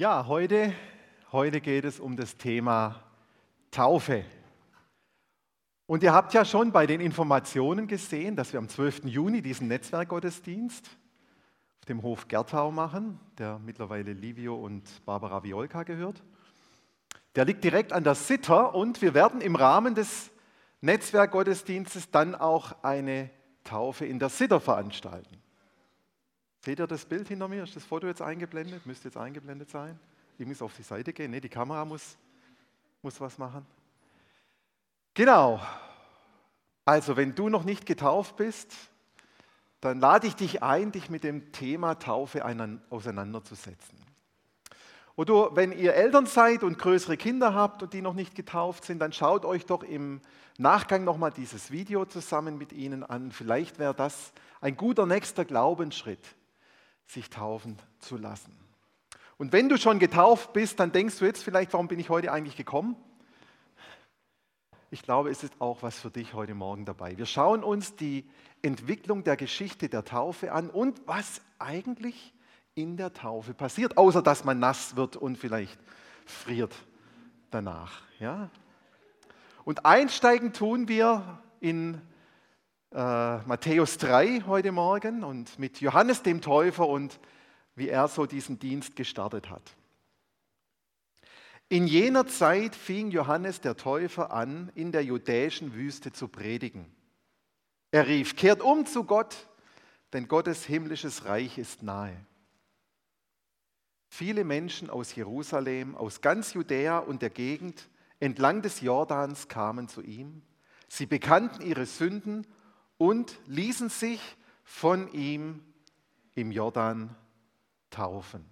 Ja, heute, heute geht es um das Thema Taufe. Und ihr habt ja schon bei den Informationen gesehen, dass wir am 12. Juni diesen Netzwerkgottesdienst auf dem Hof Gertau machen, der mittlerweile Livio und Barbara Violka gehört. Der liegt direkt an der Sitter und wir werden im Rahmen des Netzwerkgottesdienstes dann auch eine Taufe in der Sitter veranstalten. Seht ihr das Bild hinter mir? Ist das Foto jetzt eingeblendet? Müsste jetzt eingeblendet sein. Ich muss auf die Seite gehen. Ne, die Kamera muss, muss was machen. Genau. Also, wenn du noch nicht getauft bist, dann lade ich dich ein, dich mit dem Thema Taufe auseinanderzusetzen. Oder wenn ihr Eltern seid und größere Kinder habt und die noch nicht getauft sind, dann schaut euch doch im Nachgang nochmal dieses Video zusammen mit ihnen an. Vielleicht wäre das ein guter nächster Glaubensschritt sich taufen zu lassen. Und wenn du schon getauft bist, dann denkst du jetzt vielleicht, warum bin ich heute eigentlich gekommen? Ich glaube, es ist auch was für dich heute Morgen dabei. Wir schauen uns die Entwicklung der Geschichte der Taufe an und was eigentlich in der Taufe passiert, außer dass man nass wird und vielleicht friert danach. Ja? Und einsteigen tun wir in äh, Matthäus 3 heute Morgen und mit Johannes dem Täufer und wie er so diesen Dienst gestartet hat. In jener Zeit fing Johannes der Täufer an, in der judäischen Wüste zu predigen. Er rief, kehrt um zu Gott, denn Gottes himmlisches Reich ist nahe. Viele Menschen aus Jerusalem, aus ganz Judäa und der Gegend entlang des Jordans kamen zu ihm. Sie bekannten ihre Sünden und ließen sich von ihm im Jordan taufen.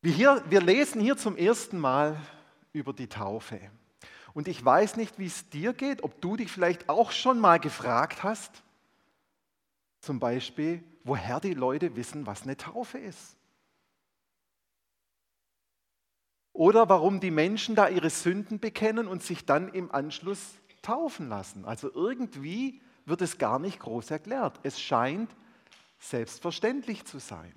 Wir, hier, wir lesen hier zum ersten Mal über die Taufe. Und ich weiß nicht, wie es dir geht, ob du dich vielleicht auch schon mal gefragt hast, zum Beispiel, woher die Leute wissen, was eine Taufe ist. Oder warum die Menschen da ihre Sünden bekennen und sich dann im Anschluss taufen lassen. Also irgendwie wird es gar nicht groß erklärt. Es scheint selbstverständlich zu sein.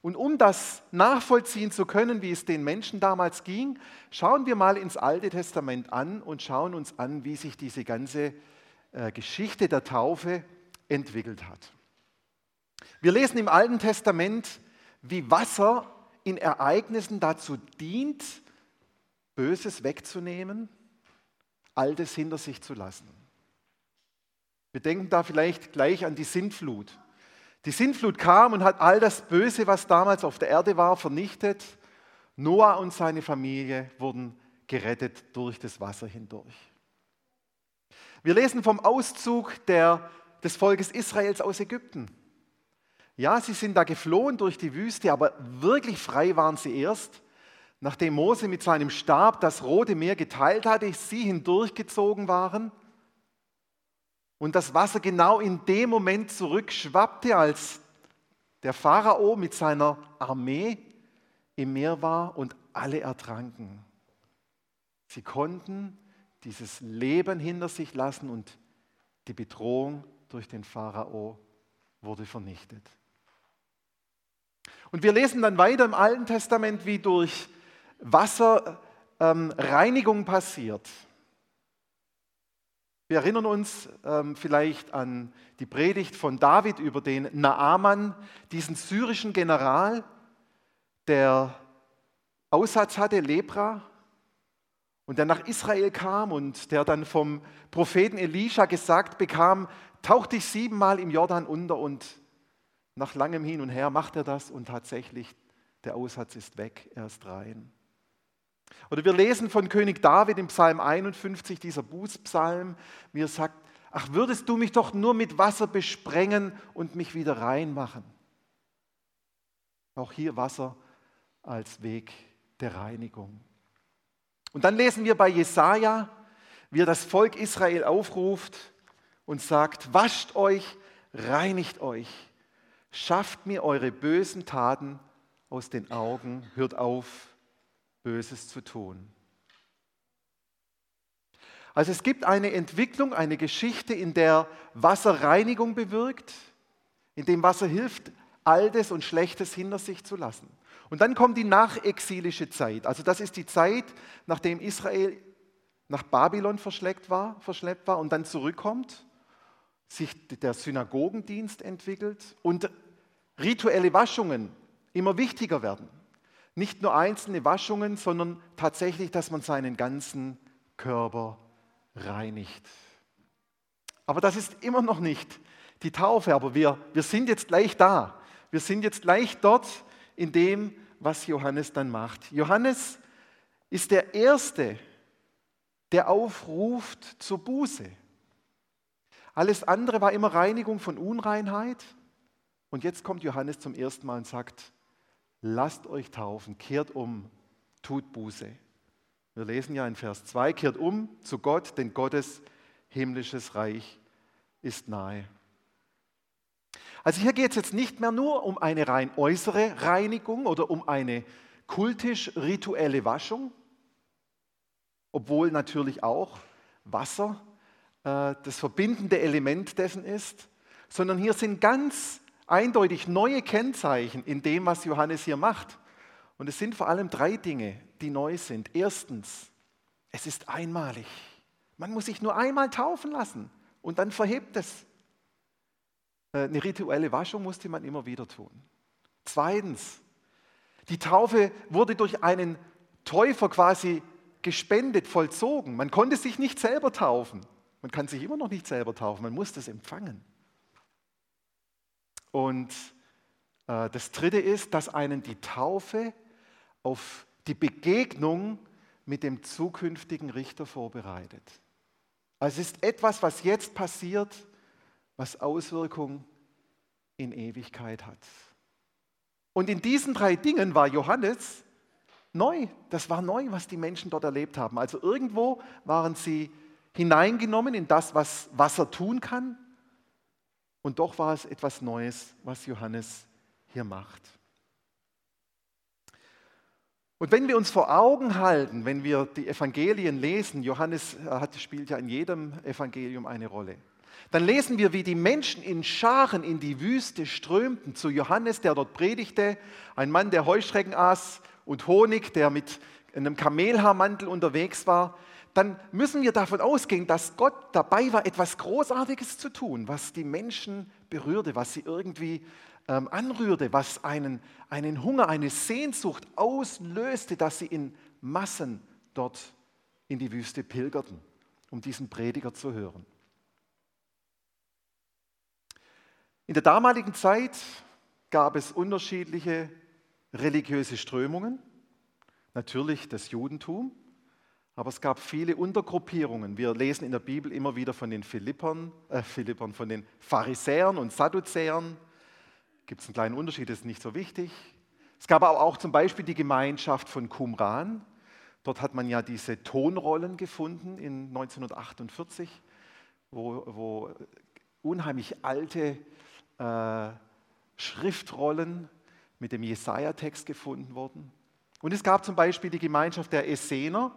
Und um das nachvollziehen zu können, wie es den Menschen damals ging, schauen wir mal ins Alte Testament an und schauen uns an, wie sich diese ganze äh, Geschichte der Taufe entwickelt hat. Wir lesen im Alten Testament, wie Wasser in Ereignissen dazu dient, Böses wegzunehmen Altes hinter sich zu lassen. Wir denken da vielleicht gleich an die Sintflut. Die Sintflut kam und hat all das Böse, was damals auf der Erde war, vernichtet. Noah und seine Familie wurden gerettet durch das Wasser hindurch. Wir lesen vom Auszug der, des Volkes Israels aus Ägypten. Ja, sie sind da geflohen durch die Wüste, aber wirklich frei waren sie erst, nachdem Mose mit seinem Stab das Rote Meer geteilt hatte, sie hindurchgezogen waren und das Wasser genau in dem Moment zurückschwappte, als der Pharao mit seiner Armee im Meer war und alle ertranken. Sie konnten dieses Leben hinter sich lassen und die Bedrohung durch den Pharao wurde vernichtet. Und wir lesen dann weiter im Alten Testament, wie durch Wasserreinigung ähm, passiert. Wir erinnern uns ähm, vielleicht an die Predigt von David über den Naaman, diesen syrischen General, der Aussatz hatte, Lepra, und der nach Israel kam und der dann vom Propheten Elisha gesagt bekam, tauch dich siebenmal im Jordan unter und nach langem Hin und Her macht er das und tatsächlich der Aussatz ist weg, er ist rein. Oder wir lesen von König David im Psalm 51, dieser Bußpsalm, er sagt, ach würdest du mich doch nur mit Wasser besprengen und mich wieder reinmachen. Auch hier Wasser als Weg der Reinigung. Und dann lesen wir bei Jesaja, wie er das Volk Israel aufruft und sagt: Wascht euch, reinigt euch, schafft mir eure bösen Taten aus den Augen, hört auf, Böses zu tun. Also es gibt eine Entwicklung, eine Geschichte, in der Wasser Reinigung bewirkt, in dem Wasser hilft, Altes und Schlechtes hinter sich zu lassen. Und dann kommt die nachexilische Zeit. Also das ist die Zeit, nachdem Israel nach Babylon verschleppt war, verschleppt war und dann zurückkommt, sich der Synagogendienst entwickelt und rituelle Waschungen immer wichtiger werden. Nicht nur einzelne Waschungen, sondern tatsächlich, dass man seinen ganzen Körper reinigt. Aber das ist immer noch nicht die Taufe, aber wir, wir sind jetzt gleich da. Wir sind jetzt gleich dort in dem, was Johannes dann macht. Johannes ist der Erste, der aufruft zur Buße. Alles andere war immer Reinigung von Unreinheit. Und jetzt kommt Johannes zum ersten Mal und sagt, lasst euch taufen, kehrt um, tut Buße. Wir lesen ja in Vers 2, kehrt um zu Gott, denn Gottes himmlisches Reich ist nahe. Also hier geht es jetzt nicht mehr nur um eine rein äußere Reinigung oder um eine kultisch-rituelle Waschung, obwohl natürlich auch Wasser äh, das verbindende Element dessen ist, sondern hier sind ganz eindeutig neue Kennzeichen in dem, was Johannes hier macht. Und es sind vor allem drei Dinge, die neu sind. Erstens, es ist einmalig. Man muss sich nur einmal taufen lassen und dann verhebt es. Äh, eine rituelle Waschung musste man immer wieder tun. Zweitens, die Taufe wurde durch einen Täufer quasi gespendet, vollzogen. Man konnte sich nicht selber taufen. Man kann sich immer noch nicht selber taufen, man muss das empfangen. Und äh, das Dritte ist, dass einen die Taufe auf die Begegnung mit dem zukünftigen Richter vorbereitet. Also es ist etwas, was jetzt passiert, was Auswirkungen in Ewigkeit hat. Und in diesen drei Dingen war Johannes neu. Das war neu, was die Menschen dort erlebt haben. Also irgendwo waren sie hineingenommen in das, was Wasser tun kann. Und doch war es etwas Neues, was Johannes hier macht. Und wenn wir uns vor Augen halten, wenn wir die Evangelien lesen, Johannes äh, hat, spielt ja in jedem Evangelium eine Rolle, dann lesen wir, wie die Menschen in Scharen in die Wüste strömten zu Johannes, der dort predigte, ein Mann, der Heuschrecken aß und Honig, der mit einem Kamelhaarmantel unterwegs war, dann müssen wir davon ausgehen, dass Gott dabei war, etwas Großartiges zu tun, was die Menschen berührte, was sie irgendwie ähm, anrührte, was einen, einen Hunger, eine Sehnsucht auslöste, dass sie in Massen dort in die Wüste pilgerten, um diesen Prediger zu hören. In der damaligen Zeit gab es unterschiedliche religiöse Strömungen, natürlich das Judentum, aber es gab viele Untergruppierungen. Wir lesen in der Bibel immer wieder von den Philippern, äh, Philippern von den Pharisäern und Sadduzäern. Gibt es einen kleinen Unterschied, das ist nicht so wichtig. Es gab aber auch zum Beispiel die Gemeinschaft von Qumran. Dort hat man ja diese Tonrollen gefunden in 1948, wo, wo unheimlich alte äh, Schriftrollen mit dem Jesaja-Text gefunden wurden. Und es gab zum Beispiel die Gemeinschaft der Essener,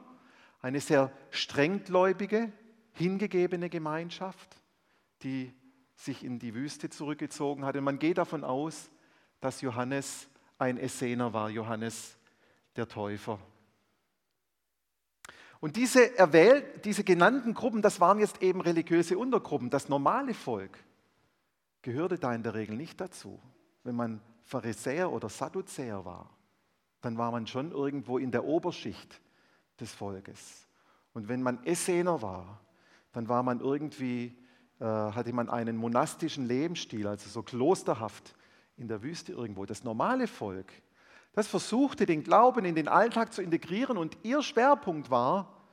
eine sehr strenggläubige, hingegebene Gemeinschaft, die sich in die Wüste zurückgezogen hat. Und man geht davon aus, dass Johannes ein Essener war, Johannes der Täufer. Und diese, erwählt, diese genannten Gruppen, das waren jetzt eben religiöse Untergruppen. Das normale Volk gehörte da in der Regel nicht dazu. Wenn man Pharisäer oder Sadduzäer war, dann war man schon irgendwo in der Oberschicht des Volkes. Und wenn man Essener war, dann war man irgendwie, äh, hatte man einen monastischen Lebensstil, also so klosterhaft in der Wüste irgendwo. Das normale Volk, das versuchte den Glauben in den Alltag zu integrieren und ihr Schwerpunkt war,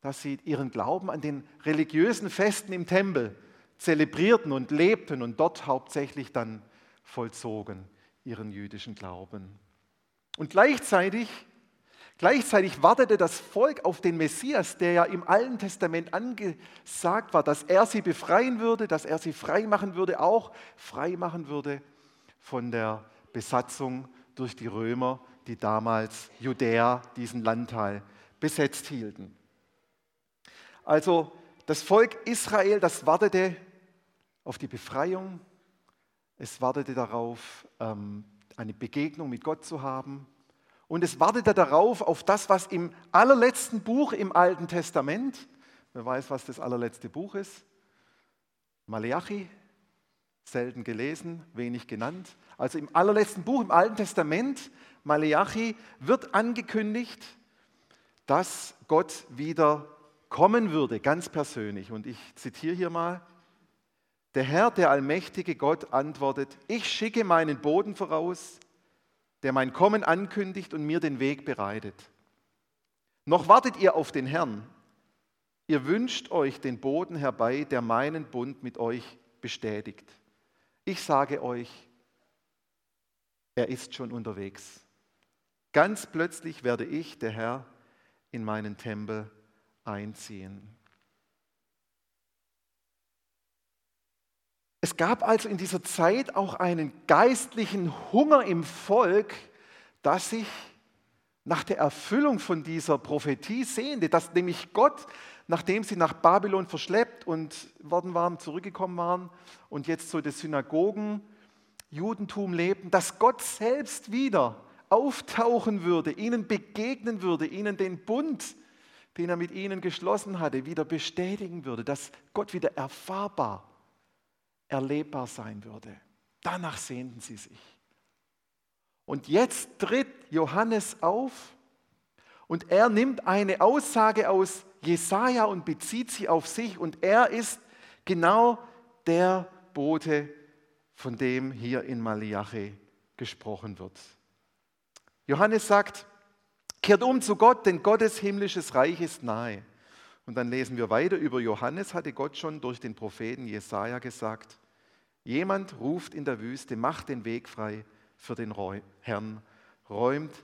dass sie ihren Glauben an den religiösen Festen im Tempel zelebrierten und lebten und dort hauptsächlich dann vollzogen ihren jüdischen Glauben. Und gleichzeitig, gleichzeitig wartete das Volk auf den Messias, der ja im Alten Testament angesagt war, dass er sie befreien würde, dass er sie frei machen würde, auch frei machen würde von der Besatzung durch die Römer, die damals Judäa, diesen Landteil, besetzt hielten. Also das Volk Israel, das wartete auf die Befreiung, Es wartete darauf, ähm, eine Begegnung mit Gott zu haben. Und es wartete darauf, auf das, was im allerletzten Buch im Alten Testament, wer weiß, was das allerletzte Buch ist, Maleachi, selten gelesen, wenig genannt. Also im allerletzten Buch im Alten Testament, Maleachi, wird angekündigt, dass Gott wieder kommen würde, ganz persönlich. Und ich zitiere hier mal. Der Herr, der allmächtige Gott, antwortet, ich schicke meinen Boden voraus, der mein Kommen ankündigt und mir den Weg bereitet. Noch wartet ihr auf den Herrn. Ihr wünscht euch den Boden herbei, der meinen Bund mit euch bestätigt. Ich sage euch, er ist schon unterwegs. Ganz plötzlich werde ich, der Herr, in meinen Tempel einziehen. Es gab also in dieser Zeit auch einen geistlichen Hunger im Volk, das sich nach der Erfüllung von dieser Prophetie sehnte, dass nämlich Gott, nachdem sie nach Babylon verschleppt und worden waren, zurückgekommen waren und jetzt so das Synagogen, Judentum lebten, dass Gott selbst wieder auftauchen würde, ihnen begegnen würde, ihnen den Bund, den er mit ihnen geschlossen hatte, wieder bestätigen würde, dass Gott wieder erfahrbar erlebbar sein würde. Danach sehnten sie sich. Und jetzt tritt Johannes auf und er nimmt eine Aussage aus Jesaja und bezieht sie auf sich und er ist genau der Bote, von dem hier in Malachi gesprochen wird. Johannes sagt, kehrt um zu Gott, denn Gottes himmlisches Reich ist nahe. Und dann lesen wir weiter, über Johannes hatte Gott schon durch den Propheten Jesaja gesagt, jemand ruft in der Wüste, macht den Weg frei für den Herrn, räumt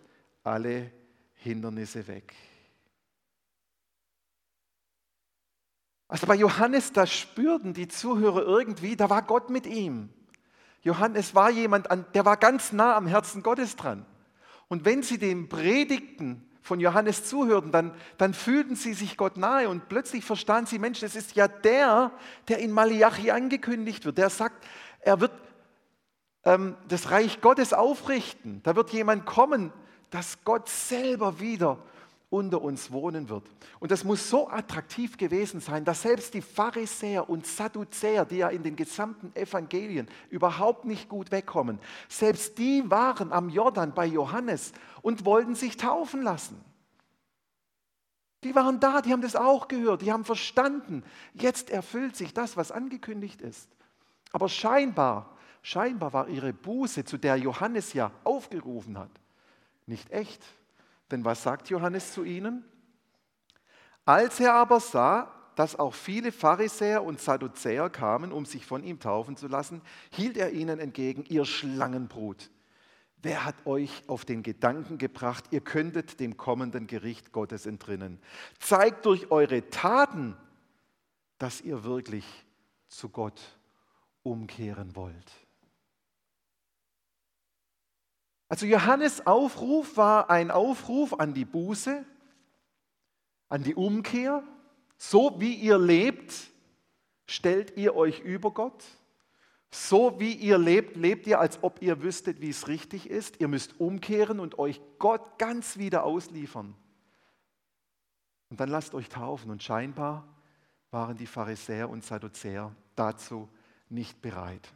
alle Hindernisse weg. Also bei Johannes, da spürten die Zuhörer irgendwie, da war Gott mit ihm. Johannes war jemand, der war ganz nah am Herzen Gottes dran. Und wenn sie dem Predigten von Johannes zuhörten, dann, dann fühlten sie sich Gott nahe und plötzlich verstanden sie, Mensch, das ist ja der, der in Malachi angekündigt wird. Der sagt, er wird ähm, das Reich Gottes aufrichten. Da wird jemand kommen, dass Gott selber wieder unter uns wohnen wird. Und das muss so attraktiv gewesen sein, dass selbst die Pharisäer und Sadduzäer, die ja in den gesamten Evangelien überhaupt nicht gut wegkommen, selbst die waren am Jordan bei Johannes und wollten sich taufen lassen. Die waren da, die haben das auch gehört, die haben verstanden, jetzt erfüllt sich das, was angekündigt ist. Aber scheinbar, scheinbar war ihre Buße, zu der Johannes ja aufgerufen hat, nicht echt. Denn was sagt Johannes zu ihnen? Als er aber sah, dass auch viele Pharisäer und Sadduzäer kamen, um sich von ihm taufen zu lassen, hielt er ihnen entgegen, ihr Schlangenbrut. Wer hat euch auf den Gedanken gebracht, ihr könntet dem kommenden Gericht Gottes entrinnen? Zeigt durch eure Taten, dass ihr wirklich zu Gott umkehren wollt. Also Johannes Aufruf war ein Aufruf an die Buße, an die Umkehr. So wie ihr lebt, stellt ihr euch über Gott. So wie ihr lebt, lebt ihr, als ob ihr wüsstet, wie es richtig ist. Ihr müsst umkehren und euch Gott ganz wieder ausliefern. Und dann lasst euch taufen. Und scheinbar waren die Pharisäer und Sadduzäer dazu nicht bereit.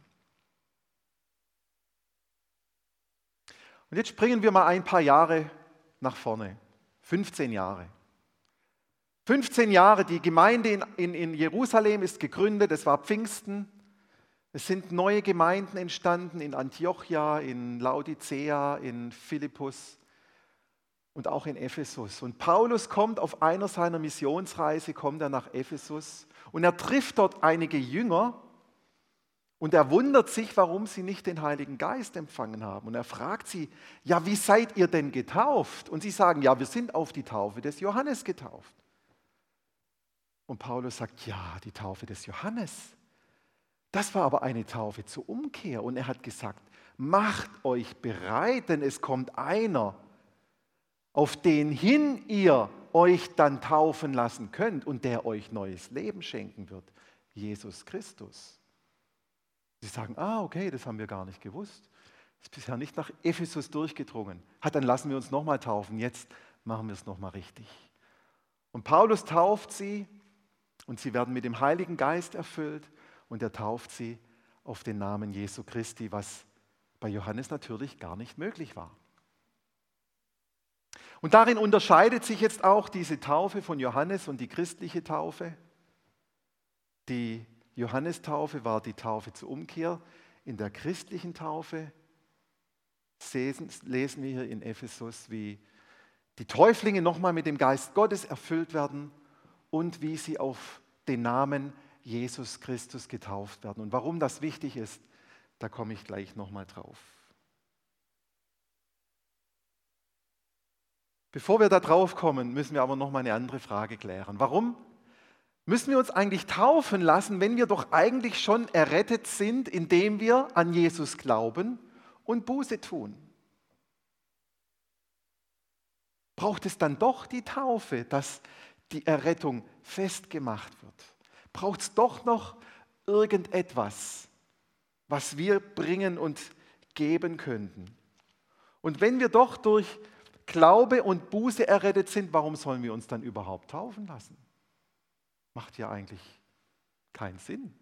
Und jetzt springen wir mal ein paar Jahre nach vorne. 15 Jahre. 15 Jahre, die Gemeinde in, in, in Jerusalem ist gegründet, es war Pfingsten. Es sind neue Gemeinden entstanden in Antiochia, in Laodicea, in Philippus und auch in Ephesus. Und Paulus kommt auf einer seiner Missionsreise, kommt er nach Ephesus und er trifft dort einige Jünger, und er wundert sich, warum sie nicht den Heiligen Geist empfangen haben. Und er fragt sie, ja, wie seid ihr denn getauft? Und sie sagen, ja, wir sind auf die Taufe des Johannes getauft. Und Paulus sagt, ja, die Taufe des Johannes. Das war aber eine Taufe zur Umkehr. Und er hat gesagt, macht euch bereit, denn es kommt einer, auf den hin ihr euch dann taufen lassen könnt und der euch neues Leben schenken wird. Jesus Christus. Sie sagen, ah, okay, das haben wir gar nicht gewusst. Ist bisher nicht nach Ephesus durchgedrungen. Hat, dann lassen wir uns nochmal taufen. Jetzt machen wir es nochmal richtig. Und Paulus tauft sie und sie werden mit dem Heiligen Geist erfüllt und er tauft sie auf den Namen Jesu Christi, was bei Johannes natürlich gar nicht möglich war. Und darin unterscheidet sich jetzt auch diese Taufe von Johannes und die christliche Taufe. Die Johannestaufe war die Taufe zur Umkehr. In der christlichen Taufe lesen wir hier in Ephesus, wie die Täuflinge nochmal mit dem Geist Gottes erfüllt werden und wie sie auf den Namen Jesus Christus getauft werden. Und warum das wichtig ist, da komme ich gleich nochmal drauf. Bevor wir da drauf kommen, müssen wir aber nochmal eine andere Frage klären. Warum müssen wir uns eigentlich taufen lassen, wenn wir doch eigentlich schon errettet sind, indem wir an Jesus glauben und Buße tun? Braucht es dann doch die Taufe, dass die Errettung festgemacht wird? Braucht es doch noch irgendetwas, was wir bringen und geben könnten? Und wenn wir doch durch Glaube und Buße errettet sind, warum sollen wir uns dann überhaupt taufen lassen? Macht ja eigentlich keinen Sinn.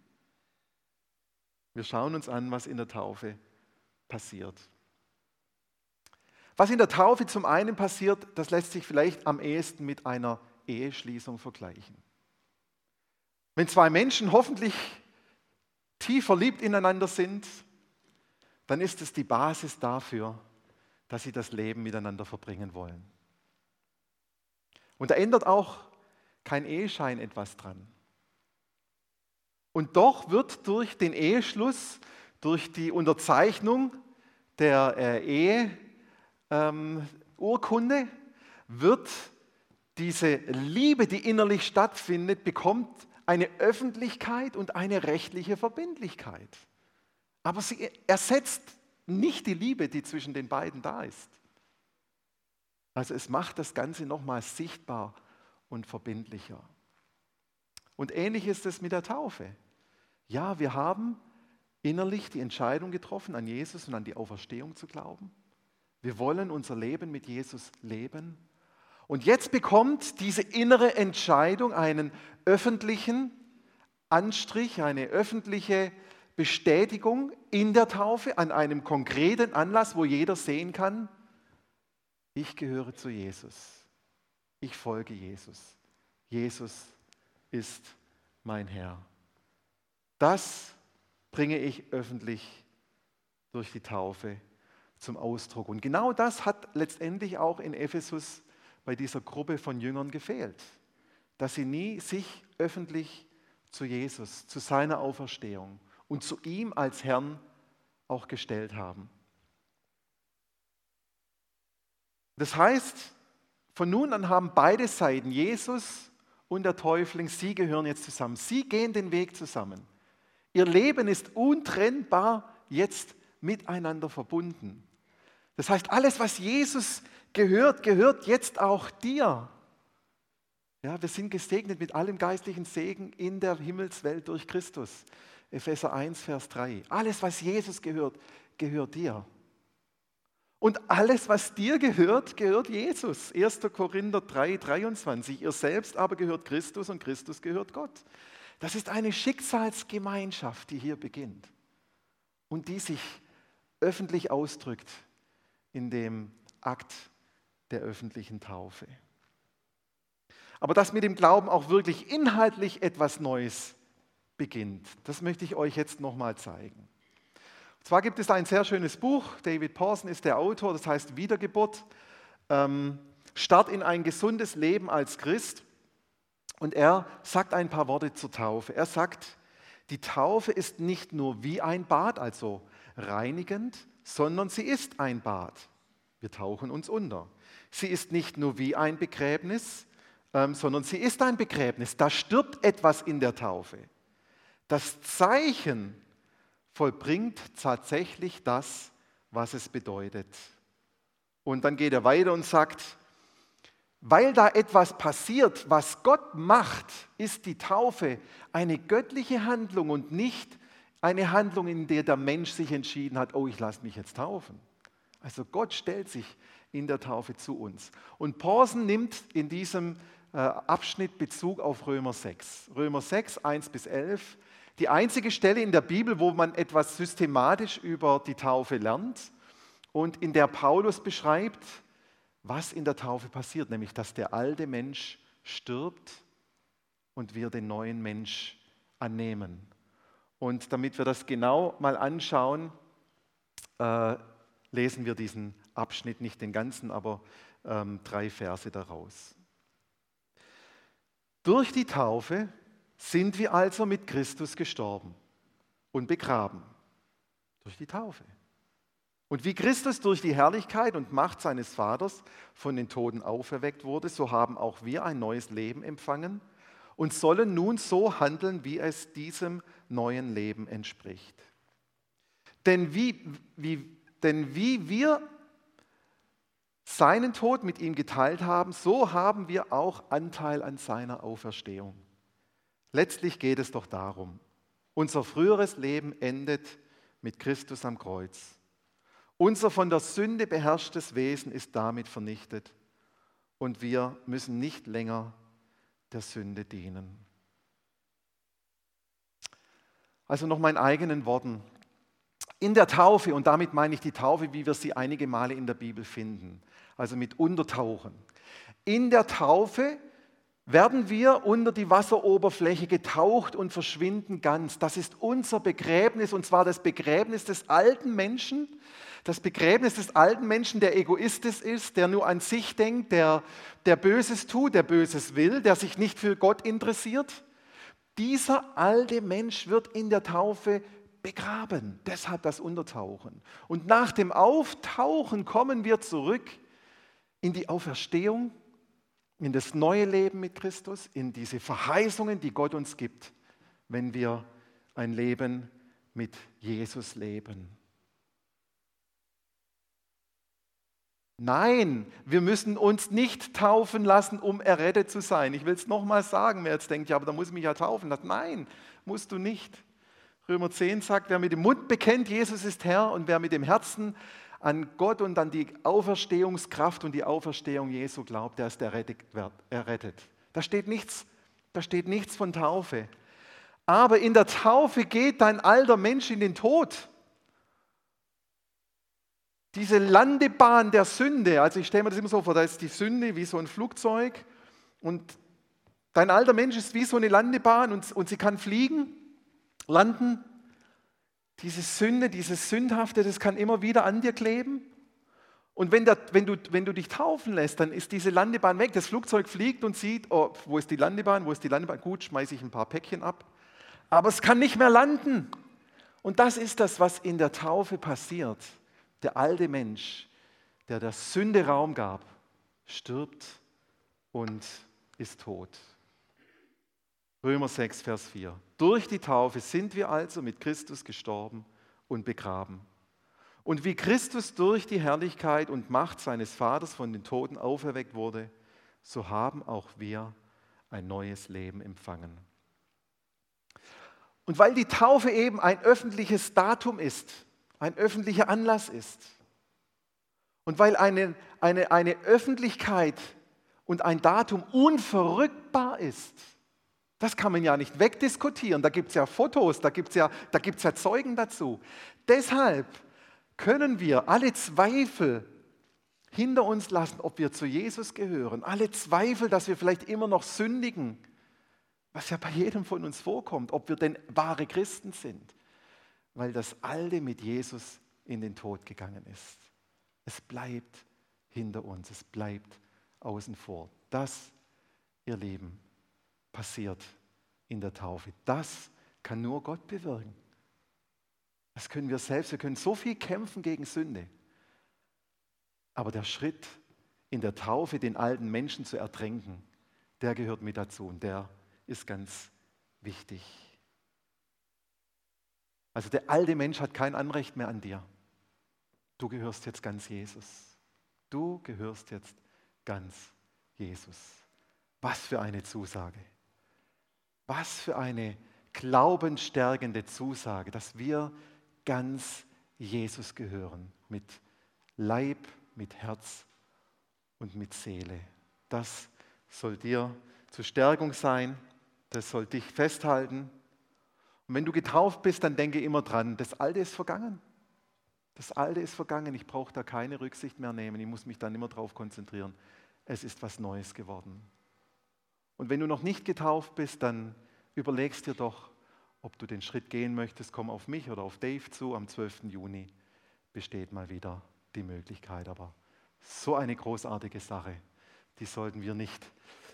Wir schauen uns an, was in der Taufe passiert. Was in der Taufe zum einen passiert, das lässt sich vielleicht am ehesten mit einer Eheschließung vergleichen. Wenn zwei Menschen hoffentlich tief verliebt ineinander sind, dann ist es die Basis dafür, dass sie das Leben miteinander verbringen wollen. Und da ändert auch kein Eheschein etwas dran. Und doch wird durch den Eheschluss, durch die Unterzeichnung der äh, Eheurkunde, ähm, wird diese Liebe, die innerlich stattfindet, bekommt eine Öffentlichkeit und eine rechtliche Verbindlichkeit. Aber sie ersetzt nicht die Liebe, die zwischen den beiden da ist. Also es macht das Ganze nochmal sichtbar und verbindlicher. Und ähnlich ist es mit der Taufe. Ja, wir haben innerlich die Entscheidung getroffen, an Jesus und an die Auferstehung zu glauben. Wir wollen unser Leben mit Jesus leben. Und jetzt bekommt diese innere Entscheidung einen öffentlichen Anstrich, eine öffentliche Bestätigung in der Taufe an einem konkreten Anlass, wo jeder sehen kann, ich gehöre zu Jesus. Ich folge Jesus. Jesus ist mein Herr. Das bringe ich öffentlich durch die Taufe zum Ausdruck. Und genau das hat letztendlich auch in Ephesus bei dieser Gruppe von Jüngern gefehlt, dass sie nie sich öffentlich zu Jesus, zu seiner Auferstehung und zu ihm als Herrn auch gestellt haben. Das heißt, von nun an haben beide Seiten, Jesus und der Täufling, sie gehören jetzt zusammen. Sie gehen den Weg zusammen. Ihr Leben ist untrennbar jetzt miteinander verbunden. Das heißt, alles, was Jesus gehört, gehört jetzt auch dir. Ja, wir sind gesegnet mit allem geistlichen Segen in der Himmelswelt durch Christus. Epheser 1, Vers 3. Alles, was Jesus gehört, gehört dir. Und alles, was dir gehört, gehört Jesus. 1. Korinther 3, 23. Ihr selbst aber gehört Christus und Christus gehört Gott. Das ist eine Schicksalsgemeinschaft, die hier beginnt und die sich öffentlich ausdrückt in dem Akt der öffentlichen Taufe. Aber dass mit dem Glauben auch wirklich inhaltlich etwas Neues beginnt. Das möchte ich euch jetzt nochmal zeigen. Zwar gibt es ein sehr schönes Buch, David Pawson ist der Autor, das heißt Wiedergeburt, ähm, Start in ein gesundes Leben als Christ. Und er sagt ein paar Worte zur Taufe. Er sagt, die Taufe ist nicht nur wie ein Bad, also reinigend, sondern sie ist ein Bad. Wir tauchen uns unter. Sie ist nicht nur wie ein Begräbnis, ähm, sondern sie ist ein Begräbnis. Da stirbt etwas in der Taufe. Das Zeichen vollbringt tatsächlich das, was es bedeutet. Und dann geht er weiter und sagt, weil da etwas passiert, was Gott macht, ist die Taufe eine göttliche Handlung und nicht Eine Handlung, in der der Mensch sich entschieden hat, oh, ich lasse mich jetzt taufen. Also Gott stellt sich in der Taufe zu uns. Und Porsen nimmt in diesem äh, Abschnitt Bezug auf Römer 6. Römer 6, 1 bis 11. Die einzige Stelle in der Bibel, wo man etwas systematisch über die Taufe lernt und in der Paulus beschreibt, was in der Taufe passiert, nämlich dass der alte Mensch stirbt und wir den neuen Mensch annehmen. Und damit wir das genau mal anschauen, äh, lesen wir diesen Abschnitt, nicht den ganzen, aber ähm, drei Verse daraus. Durch die Taufe sind wir also mit Christus gestorben und begraben. Durch die Taufe. Und wie Christus durch die Herrlichkeit und Macht seines Vaters von den Toten auferweckt wurde, so haben auch wir ein neues Leben empfangen und sollen nun so handeln, wie es diesem neuen Leben entspricht. Denn wie, wie, denn wie wir seinen Tod mit ihm geteilt haben, so haben wir auch Anteil an seiner Auferstehung. Letztlich geht es doch darum, unser früheres Leben endet mit Christus am Kreuz. Unser von der Sünde beherrschtes Wesen ist damit vernichtet und wir müssen nicht länger der Sünde dienen. Also noch meinen eigenen Worten. In der Taufe, und damit meine ich die Taufe, wie wir sie einige Male in der Bibel finden, also mit Untertauchen. In der Taufe werden wir unter die Wasseroberfläche getaucht und verschwinden ganz. Das ist unser Begräbnis, und zwar das Begräbnis des alten Menschen, das Begräbnis des alten Menschen, der egoistisch ist, der nur an sich denkt, der, der Böses tut, der Böses will, der sich nicht für Gott interessiert. Dieser alte Mensch wird in der Taufe begraben, deshalb das Untertauchen. Und nach dem Auftauchen kommen wir zurück in die Auferstehung, in das neue Leben mit Christus, in diese Verheißungen, die Gott uns gibt, wenn wir ein Leben mit Jesus leben. Nein, wir müssen uns nicht taufen lassen, um errettet zu sein. Ich will es nochmal sagen, wer jetzt denkt, ja, aber da muss ich mich ja taufen lassen. Nein, musst du nicht. Römer 10 sagt, wer mit dem Mund bekennt, Jesus ist Herr, und wer mit dem Herzen an Gott und an die Auferstehungskraft und die Auferstehung Jesu glaubt, der ist errettet. Da steht nichts, da steht nichts von Taufe. Aber in der Taufe geht dein alter Mensch in den Tod diese Landebahn der Sünde, also ich stelle mir das immer so vor, da ist die Sünde wie so ein Flugzeug und dein alter Mensch ist wie so eine Landebahn und, und sie kann fliegen, landen. Diese Sünde, dieses Sündhafte, das kann immer wieder an dir kleben. Und wenn, der, wenn, du, wenn du dich taufen lässt, dann ist diese Landebahn weg. Das Flugzeug fliegt und sieht, oh, wo ist die Landebahn, wo ist die Landebahn? Gut, schmeiße ich ein paar Päckchen ab. Aber es kann nicht mehr landen. Und das ist das, was in der Taufe passiert. Der alte Mensch, der der Sünde Raum gab, stirbt und ist tot. Römer 6, Vers 4. Durch die Taufe sind wir also mit Christus gestorben und begraben. Und wie Christus durch die Herrlichkeit und Macht seines Vaters von den Toten auferweckt wurde, so haben auch wir ein neues Leben empfangen. Und weil die Taufe eben ein öffentliches Datum ist, ein öffentlicher Anlass ist. Und weil eine, eine, eine Öffentlichkeit und ein Datum unverrückbar ist, das kann man ja nicht wegdiskutieren. Da gibt es ja Fotos, da gibt es ja, da ja Zeugen dazu. Deshalb können wir alle Zweifel hinter uns lassen, ob wir zu Jesus gehören. Alle Zweifel, dass wir vielleicht immer noch sündigen, was ja bei jedem von uns vorkommt, ob wir denn wahre Christen sind weil das Alte mit Jesus in den Tod gegangen ist. Es bleibt hinter uns, es bleibt außen vor. Das, ihr Lieben, passiert in der Taufe. Das kann nur Gott bewirken. Das können wir selbst. Wir können so viel kämpfen gegen Sünde. Aber der Schritt in der Taufe, den alten Menschen zu ertränken, der gehört mit dazu und der ist ganz wichtig. Also der alte Mensch hat kein Anrecht mehr an dir. Du gehörst jetzt ganz Jesus. Du gehörst jetzt ganz Jesus. Was für eine Zusage. Was für eine glaubensstärkende Zusage, dass wir ganz Jesus gehören, mit Leib, mit Herz und mit Seele. Das soll dir zur Stärkung sein, das soll dich festhalten. Und wenn du getauft bist, dann denke immer dran, das Alte ist vergangen. Das Alte ist vergangen, ich brauche da keine Rücksicht mehr nehmen, ich muss mich dann immer darauf konzentrieren. Es ist was Neues geworden. Und wenn du noch nicht getauft bist, dann überlegst dir doch, ob du den Schritt gehen möchtest, komm auf mich oder auf Dave zu. Am 12. Juni besteht mal wieder die Möglichkeit. Aber so eine großartige Sache, die sollten wir nicht,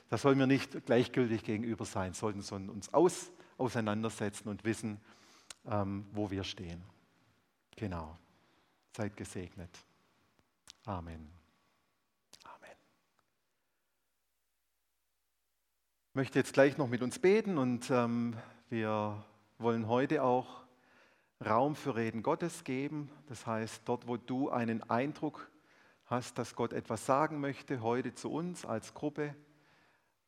da sollen wir nicht gleichgültig gegenüber sein, sollten uns aus, auseinandersetzen und wissen, ähm, wo wir stehen. Genau. Seid gesegnet. Amen. Amen. Möchte jetzt gleich noch mit uns beten und ähm, wir wollen heute auch Raum für Reden Gottes geben. Das heißt, dort, wo du einen Eindruck hast, dass Gott etwas sagen möchte, heute zu uns als Gruppe,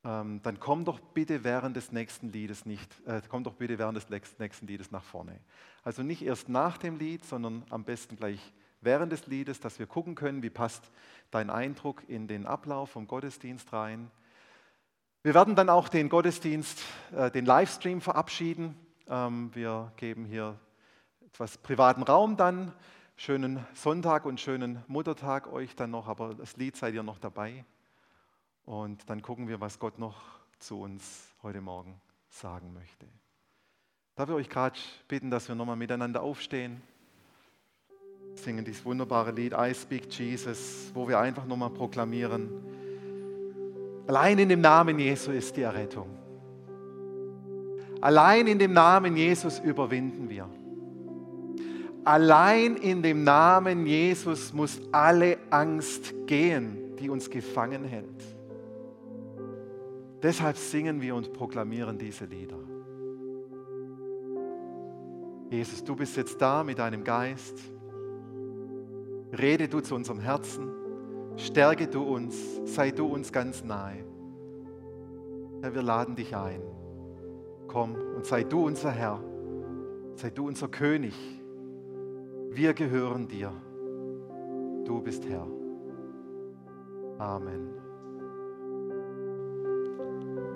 ähm, dann komm doch bitte während des nächsten Liedes nicht, äh, komm doch bitte während des nächsten Liedes nach vorne. Also nicht erst nach dem Lied, sondern am besten gleich während des Liedes, dass wir gucken können, wie passt dein Eindruck in den Ablauf vom Gottesdienst rein. Wir werden dann auch den Gottesdienst, äh, den Livestream verabschieden. Ähm, wir geben hier etwas privaten Raum dann. Schönen Sonntag und schönen Muttertag euch dann noch, aber das Lied seid ihr noch dabei. Und dann gucken wir, was Gott noch zu uns heute Morgen sagen möchte. Darf ich euch gerade bitten, dass wir nochmal miteinander aufstehen, singen dieses wunderbare Lied I Speak Jesus, wo wir einfach nochmal proklamieren, allein in dem Namen Jesu ist die Errettung. Allein in dem Namen Jesus überwinden wir. Allein in dem Namen Jesus muss alle Angst gehen, die uns gefangen hält. Deshalb singen wir und proklamieren diese Lieder. Jesus, du bist jetzt da mit deinem Geist. Rede du zu unserem Herzen. Stärke du uns. Sei du uns ganz nahe. Herr, wir laden dich ein. Komm und sei du unser Herr. Sei du unser König. Wir gehören dir. Du bist Herr. Amen.